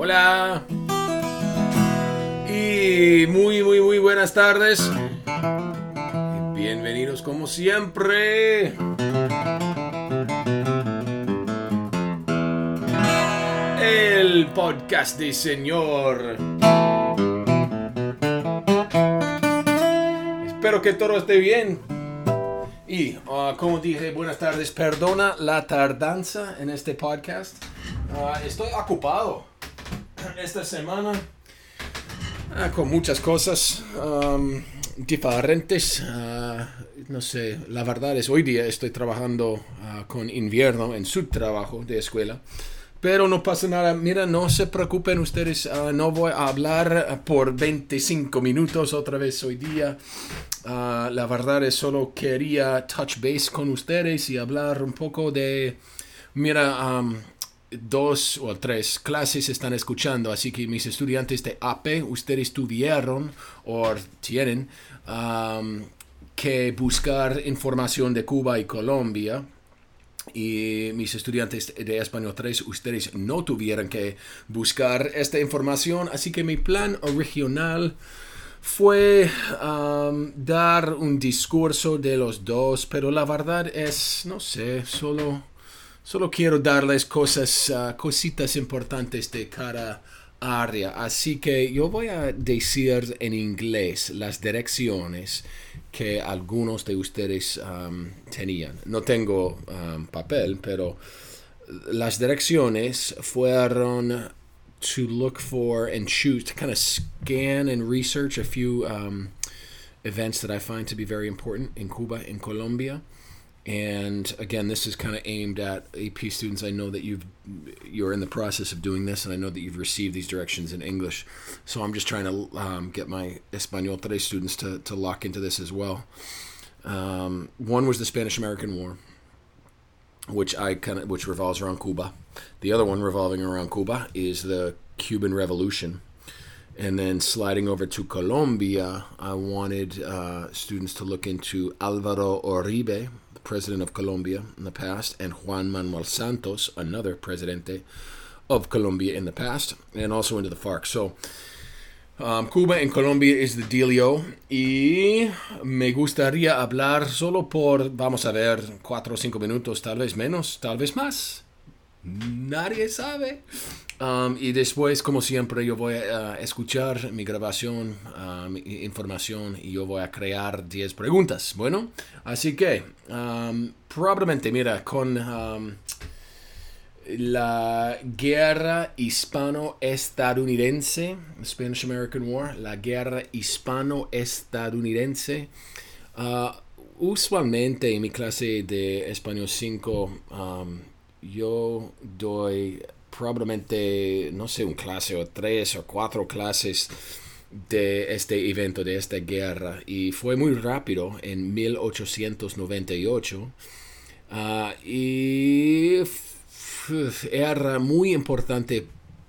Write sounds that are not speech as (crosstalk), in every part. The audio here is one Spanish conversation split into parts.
Hola. Y muy, muy, muy buenas tardes. Bienvenidos como siempre. El podcast de señor. Espero que todo esté bien. Y ah, como dije, buenas tardes. Perdona la tardanza en este podcast. Ah, estoy ocupado esta semana ah, con muchas cosas um, diferentes. no sé, la verdad es hoy día estoy trabajando con invierno en su trabajo de escuela. Pero no pasa nada. Mira, no se preocupen ustedes. Ah, no voy a hablar por 25 minutos otra vez hoy día. Ah, la verdad es solo quería touch base con ustedes y hablar un poco de... Mira, dos o tres clases están escuchando, así que mis estudiantes de AP, ustedes tuvieron o tienen que buscar información de Cuba y Colombia y mis estudiantes de español 3, ustedes no tuvieran que buscar esta información, así que mi plan original fue um, dar un discurso de los dos, pero la verdad es, no sé, solo, solo quiero darles cosas, uh, cositas importantes de cada área, así que yo voy a decir en inglés las direcciones que algunos de ustedes um, tenían. No tengo um, papel, pero las direcciones fueron to look for and choose to kind of scan and research a few um, events that I find to be very important in Cuba, in Colombia. And again, this is kind of aimed at AP students. I know that you've you're in the process of doing this, and I know that you've received these directions in English. So I'm just trying to um, get my Espanol Today students to, to lock into this as well. Um, one was the Spanish American War, which I kind of which revolves around Cuba. The other one revolving around Cuba is the Cuban Revolution. And then sliding over to Colombia, I wanted uh, students to look into Alvaro Uribe, president of Colombia in the past, and Juan Manuel Santos, another presidente of Colombia in the past, and also into the FARC. So, um, Cuba and Colombia is the dealio. Y me gustaría hablar solo por, vamos a ver, cuatro o cinco minutos, tal vez menos, tal vez más. Nadie sabe. Um, y después, como siempre, yo voy a escuchar mi grabación, uh, mi información y yo voy a crear 10 preguntas. Bueno, así que um, probablemente, mira, con um, la guerra hispano-estadounidense, Spanish American War, la guerra hispano-estadounidense, uh, usualmente en mi clase de español 5, yo doy probablemente, no sé, un clase o tres o cuatro clases de este evento, de esta guerra. Y fue muy rápido en 1898. Ah, y era muy importante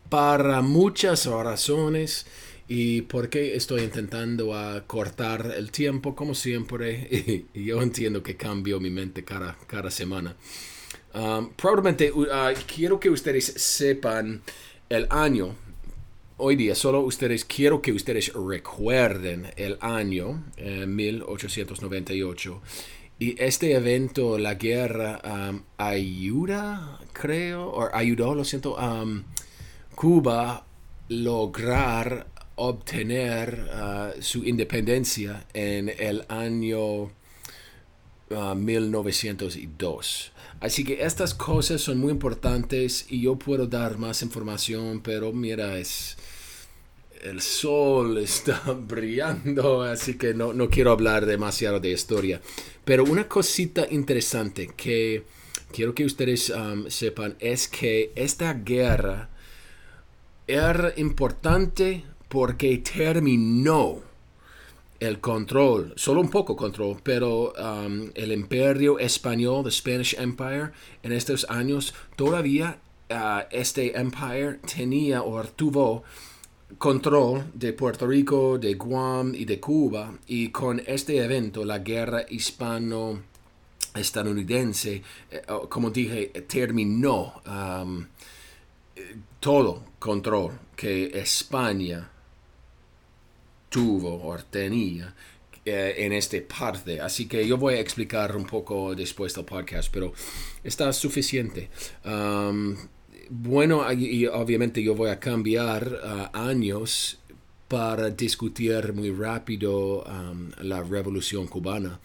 para muchas razones. Y porque estoy intentando cortar el tiempo, como siempre, (laughs) y, yo entiendo que cambio mi mente cada, cada semana. Um, probablemente uh, quiero que ustedes sepan el año. Hoy día solo ustedes quiero que ustedes recuerden el año 1898 eh, y este evento, la guerra, um, ayuda, creo, o ayudó, lo siento, um, Cuba lograr obtener uh, su independencia en el año 1902. Uh, Así que estas cosas son muy importantes y yo puedo dar más información, pero mira, es el sol (laughs) está brillando, así que no, no quiero hablar demasiado de historia. Pero una cosita interesante que quiero que ustedes sepan es que esta guerra era importante porque terminó el control, solo un poco control, pero um, el imperio español, the Spanish Empire, en estos años todavía uh, este empire tenía o tuvo control de Puerto Rico, de Guam y de Cuba, y con este evento, la guerra hispano estadounidense, eh, como dije, terminó um, todo control que España tuvo o tenía eh, en esta parte. Así que yo voy a explicar un poco después del podcast, pero está suficiente. bueno, y obviamente yo voy a cambiar uh, años para discutir muy rápido la revolución cubana.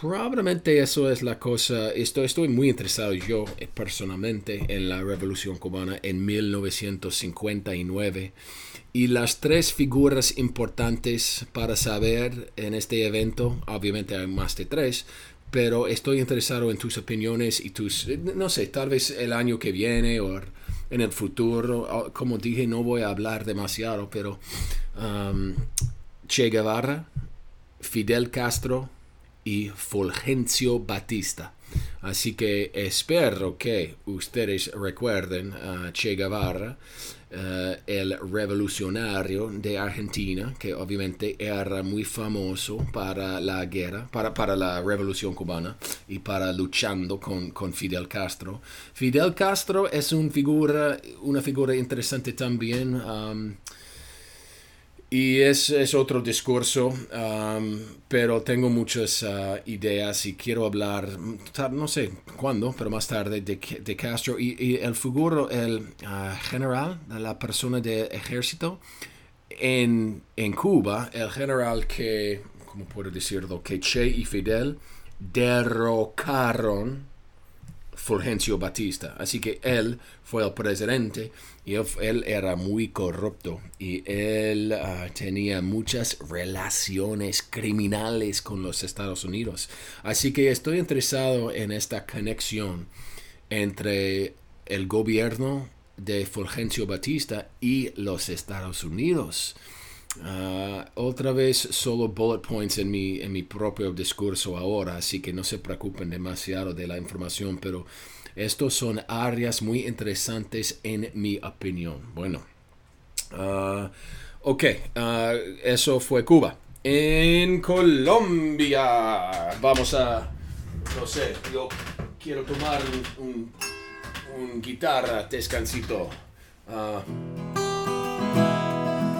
Probablemente eso es la cosa. Estoy, estoy muy interesado yo eh, personalmente en la Revolución Cubana en 1959. Y las tres figuras importantes para saber en este evento, obviamente hay más de tres, pero estoy interesado en tus opiniones y tus, no sé, tal vez el año que viene o en el futuro. Como dije, no voy a hablar demasiado, pero um, Che Guevara, Fidel Castro, y Fulgencio Batista. Así que espero que ustedes recuerden a Che Guevara, eh, el revolucionario de Argentina, que obviamente era muy famoso para la guerra, para, para la revolución cubana y para luchando con, con Fidel Castro. Fidel Castro es un figura, una figura interesante también. Um, y es, es otro discurso, pero tengo muchas uh, ideas y quiero hablar, no sé cuándo, pero más tarde, de, de Castro y, el figuro, el uh, general, la persona de ejército en, en Cuba, el general que, ¿cómo puedo decirlo? Que Che y Fidel derrocaron Fulgencio Batista. Así que él fue el presidente y él, era muy corrupto y él ah, tenía muchas relaciones criminales con los Estados Unidos. Así que estoy interesado en esta conexión entre el gobierno de Fulgencio Batista y los Estados Unidos. Ah, otra vez solo bullet points en mi, en mi propio discurso ahora, así que no se preocupen demasiado de la información, pero estos son áreas muy interesantes en mi opinión. Bueno, uh, ok, ah, eso fue Cuba. En Colombia, vamos a, no sé, yo quiero tomar un, un, guitarra descansito.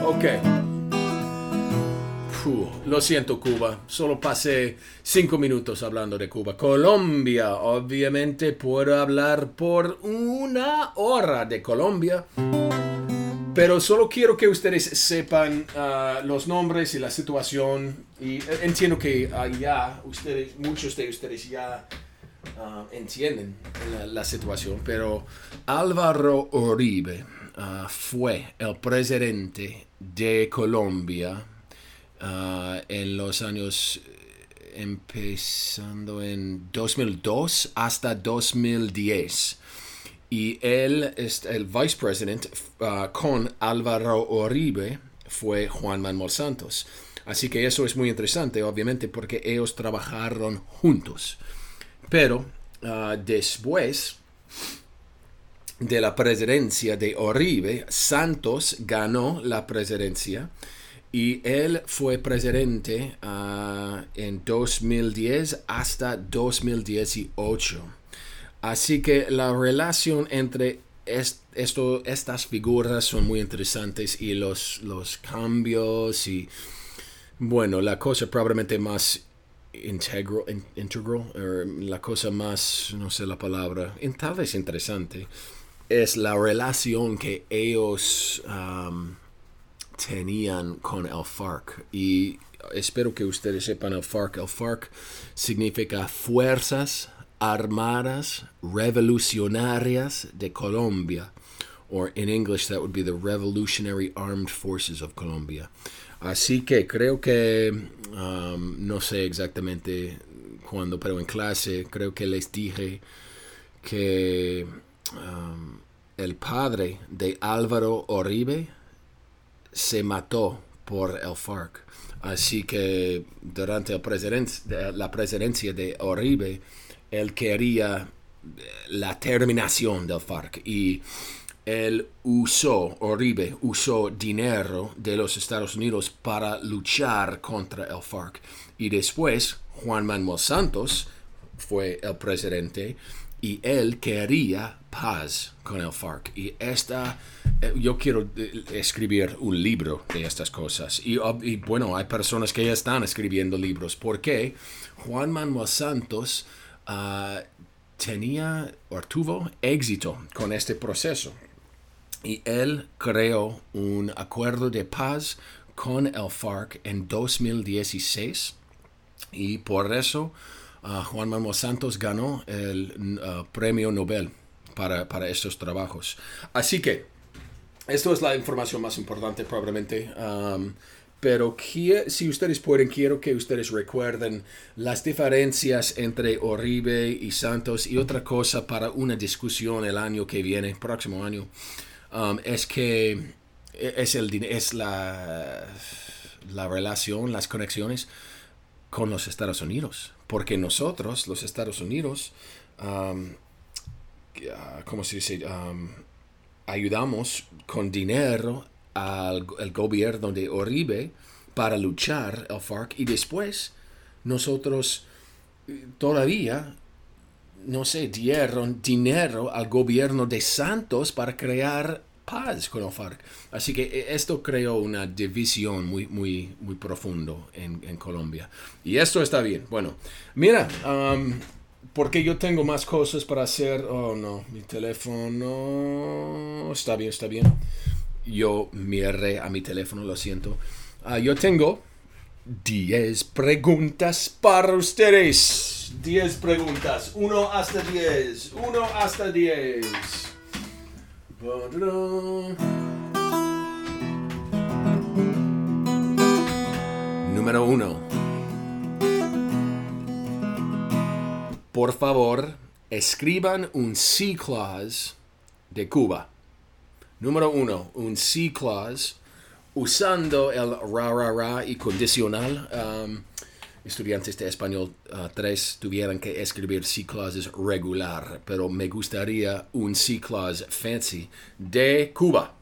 ok lo siento Cuba, solo pasé cinco minutos hablando de Cuba. Colombia, obviamente puedo hablar por una hora de Colombia, pero solo quiero que ustedes sepan ah, los nombres y la situación. Y entiendo que allá ustedes, muchos de ustedes ya ah, entienden la, situación, pero Álvaro Uribe ah, fue el presidente de Colombia Ah, en los años empezando en 2002 hasta 2010. Y él, el vicepresidente uh, con Álvaro Uribe, fue Juan Manuel Santos. Así que eso es muy interesante, obviamente, porque ellos trabajaron juntos. Pero ah, después de la presidencia de Uribe, Santos ganó la presidencia y él fue presidente ah, en 2010 hasta 2018. Así que la relación entre esto, estas figuras son muy interesantes y los, los cambios y bueno, la cosa probablemente más integral, la cosa más, no sé la palabra, tal vez interesante, es la relación que ellos tenían con el FARC. Y espero que ustedes sepan el FARC. El FARC significa Fuerzas Armadas Revolucionarias de Colombia. Or in English, that would be the Revolutionary Armed Forces of Colombia. Así que creo que, um, no sé exactamente cuándo, pero en clase creo que les dije que um, el padre de Álvaro Uribe, se mató por el FARC. Así que durante la presidencia de Oribe, él quería la terminación del FARC y él usó, Oribe usó dinero de los Estados Unidos para luchar contra el FARC. Y después Juan Manuel Santos fue el presidente y él quería paz con el FARC. Y esta, eh, yo quiero eh, escribir un libro de estas cosas. Y, bueno, hay personas que ya están escribiendo libros. porque Juan Manuel Santos uh, tenía o tuvo éxito con este proceso. Y él creó un acuerdo de paz con el FARC en 2016. Y por eso uh, Juan Manuel Santos ganó el uh, premio Nobel para, para, estos trabajos. Así que, esto es la información más importante probablemente. Pero si ustedes pueden, quiero que ustedes recuerden las diferencias entre Oribe y Santos y otra cosa para una discusión el año que viene, próximo año, es que es, el, es la, la relación, las conexiones con los Estados Unidos. Porque nosotros, los Estados Unidos, um, ¿cómo se dice? Um, ayudamos con dinero al gobierno de Oribe para luchar el FARC y después nosotros eh, todavía no sé, dieron dinero al gobierno de Santos para crear paz con el FARC. Así que eh, esto creó una división muy, muy, muy profundo en, en Colombia. Y esto está bien. Bueno, mira, um, porque yo tengo más cosas para hacer. Oh, no, mi teléfono. Está bien, está bien. Yo miré a mi teléfono, lo siento. Uh, yo tengo 10 preguntas para ustedes. 10 preguntas. 1 hasta 10. 1 hasta 10. Número 1. Por favor, escriban un C clause de Cuba. Número 1. Un C clause usando el ra ra ra y condicional. Um, estudiantes de español 3 uh, tuvieran que escribir C clauses regular, pero me gustaría un C clause fancy de Cuba.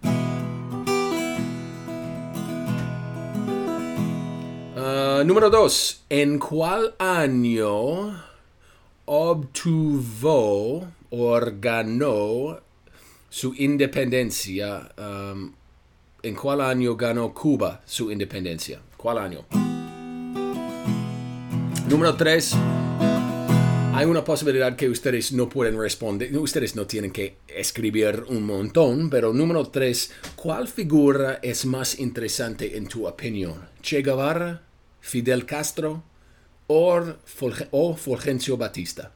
Uh, número 2. ¿En cuál año obtuvo o ganó su independencia? Um, ¿En cuál año ganó Cuba su independencia? ¿Cuál año? Número 3. Hay una posibilidad que ustedes no pueden responder, ustedes no tienen que escribir un montón, pero número 3, ¿cuál figura es más interesante en tu opinión? ¿Che Guevara, Fidel Castro o, Fulgencio Batista?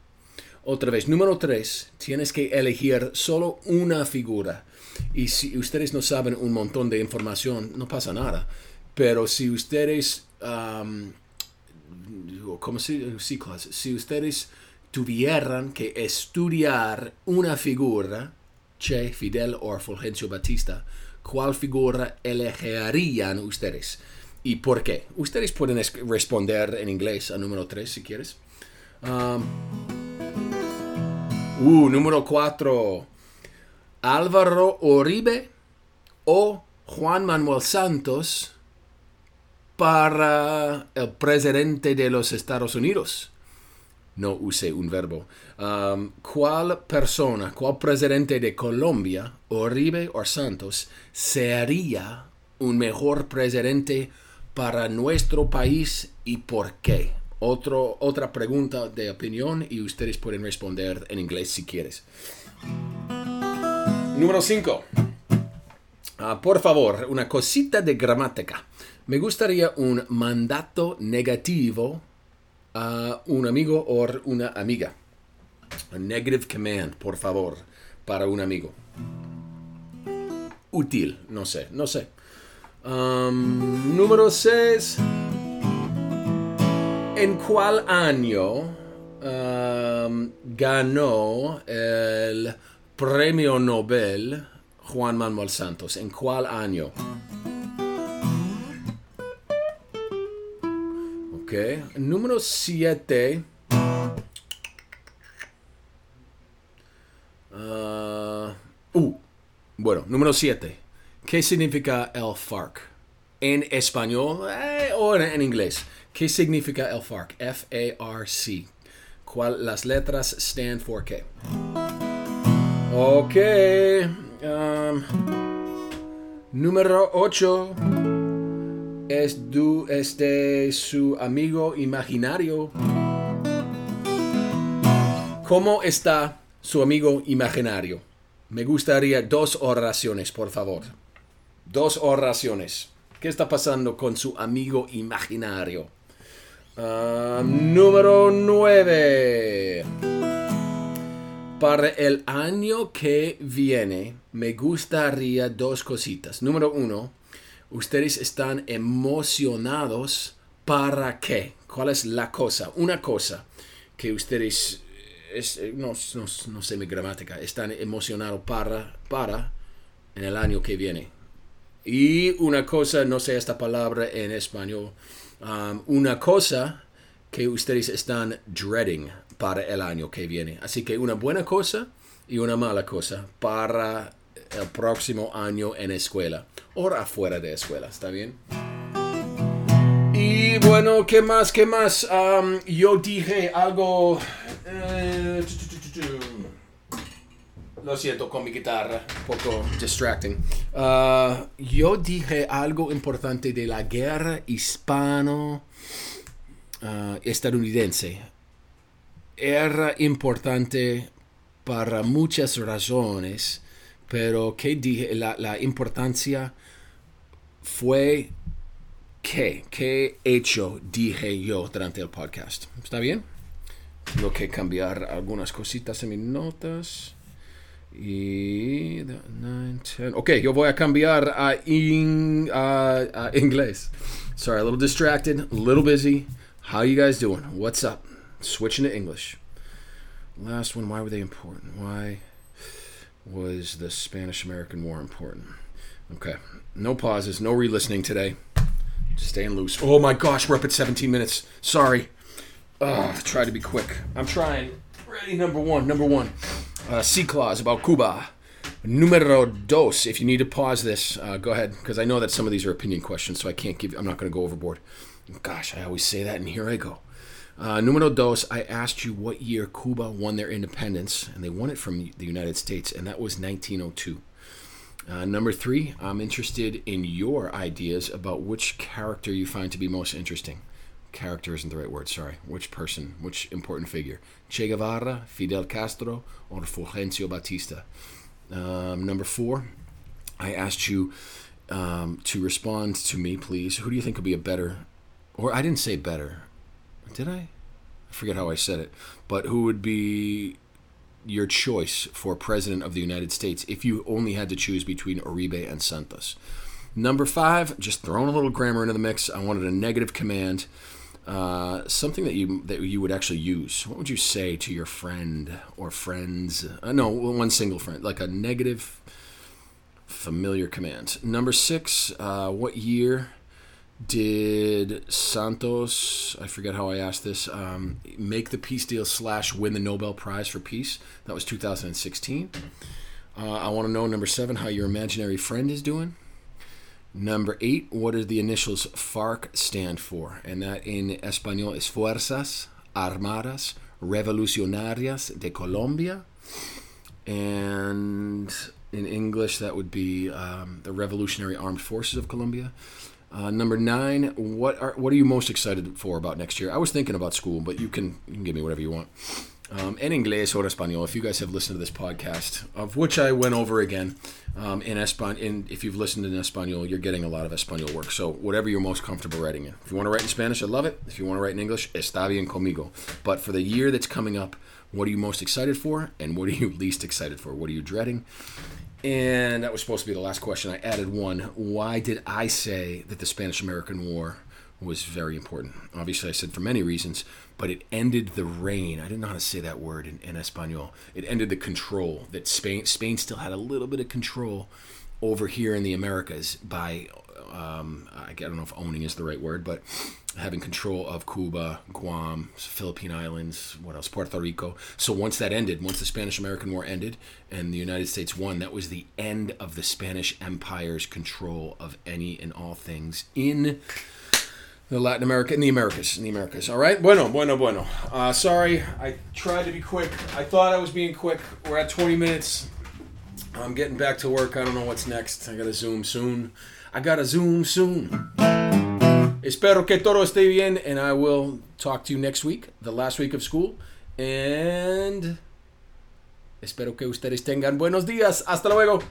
Otra vez, número 3, tienes que elegir solo una figura. Y si ustedes no saben un montón de información, no pasa nada. Pero si ustedes como si, si ustedes tuvieran que estudiar una figura, Che, Fidel o Fulgencio Batista, ¿cuál figura elegirían ustedes? ¿Y por qué? Ustedes pueden responder en inglés al número 3 si quieres. Um, uh, número 4. Álvaro Oribe o Juan Manuel Santos para el presidente de los Estados Unidos. No use un verbo. Um, ¿Cuál persona, cuál presidente de Colombia, Oribe o Santos, sería un mejor presidente para nuestro país y por qué? Otro, otra pregunta de opinión y ustedes pueden responder en inglés si quieres. Número 5. Ah, por favor, una cosita de gramática. Me gustaría un mandato negativo a un amigo o una amiga. A negative command, por favor, para un amigo. Útil, no sé, no sé. Um, número 6. ¿En cuál año um, ganó el premio Nobel Juan Manuel Santos? ¿En cuál año? Número 7. Ah, uh, bueno, número 7. ¿Qué significa el FARC? En español eh, o en, inglés. ¿Qué significa el FARC? F-A-R-C. ¿Cuál las letras stand for qué? Ok. um, número 8 es, du, su amigo imaginario. ¿Cómo está su amigo imaginario? Me gustaría dos oraciones, por favor. Dos oraciones. ¿Qué está pasando con su amigo imaginario? Ah, número 9. Para el año que viene, me gustaría dos cositas. Número uno, ustedes están emocionados para qué? ¿Cuál es la cosa? Una cosa que ustedes, es- no, no, no sé mi gramática, están emocionados para, para en el año que viene. Y una cosa, no sé esta palabra en español, um, una cosa que ustedes están dreading para el año que viene. Así que una buena cosa y una mala cosa para el próximo año en escuela o afuera de escuela, ¿está bien? Y bueno, ¿qué más? ¿Qué más? Yo dije algo... eh. Lo siento con mi guitarra, un poco distracting. Ah, yo dije algo importante de la guerra hispano ah. Era importante para muchas razones, pero que dije la, la importancia fue qué, qué hecho dije yo durante el podcast. ¿Está bien? Tengo que cambiar algunas cositas en mis notas. Y nine, ten. Ok, yo voy a cambiar a, in- a inglés. Sorry, a little distracted, a little busy. How you guys doing? What's up? Switching to English. Last one, why were they important? Why was the Spanish American War important? Okay, no pauses, no re listening today. Just staying loose. Oh my gosh, we're up at 17 minutes. Sorry. Ugh, try to be quick. I'm trying. Ready, number one. Number one. Uh, C clause about Cuba. Numero dos. If you need to pause this, uh, go ahead, because I know that some of these are opinion questions, so I can't give. I'm not going to go overboard. Gosh, I always say that, and here I go. Uh, numero dos. I asked you what year Cuba won their independence, and they won it from the United States, and that was 1902. Uh, number three, I'm interested in your ideas about which character you find to be most interesting. Character isn't the right word, sorry. Which person, which important figure? Che Guevara, Fidel Castro, or Fulgencio Batista? Um, number four, I asked you um, to respond to me, please. Who do you think would be a better, or I didn't say better, did I? I forget how I said it, but who would be your choice for president of the United States if you only had to choose between Uribe and Santos. Number five, just throwing a little grammar into the mix. I wanted a negative command, uh, something that you that you would actually use. What would you say to your friend or friends? Uh, no, one single friend, like a negative, familiar command. Number six, uh, what year did Santos, I forget how I asked this, um, make the peace deal slash win the Nobel Prize for Peace? That was 2016. Uh, I want to know, number seven, how your imaginary friend is doing. Number eight, what does the initials FARC stand for? And that in Espanol is Fuerzas Armadas Revolucionarias de Colombia. And in English, that would be um, the Revolutionary Armed Forces of Colombia. Uh, number nine, what are what are you most excited for about next year? I was thinking about school, but you can you can give me whatever you want. Um, en inglés or español, if you guys have listened to this podcast, of which I went over again um, in Espan, in if you've listened in español, you're getting a lot of español work. So whatever you're most comfortable writing in. If you want to write in Spanish, I love it. If you want to write in English, está bien conmigo. But for the year that's coming up, what are you most excited for, and what are you (laughs) least excited for? What are you dreading? And that was supposed to be the last question. I added one. Why did I say that the Spanish American War was very important? Obviously, I said for many reasons, but it ended the reign. I didn't know how to say that word in, in Espanol. It ended the control that Spain Spain still had a little bit of control over here in the Americas by um, I don't know if owning is the right word, but having control of Cuba, Guam, Philippine Islands, what else, Puerto Rico. So once that ended, once the Spanish American War ended and the United States won, that was the end of the Spanish Empire's control of any and all things in the Latin America, in the Americas, in the Americas. All right. Bueno, bueno, bueno. Uh, sorry, I tried to be quick. I thought I was being quick. We're at 20 minutes. I'm getting back to work. I don't know what's next. I gotta zoom soon. I gotta zoom soon. Espero que todo esté bien, and I will talk to you next week, the last week of school. And espero que ustedes tengan buenos días. Hasta luego.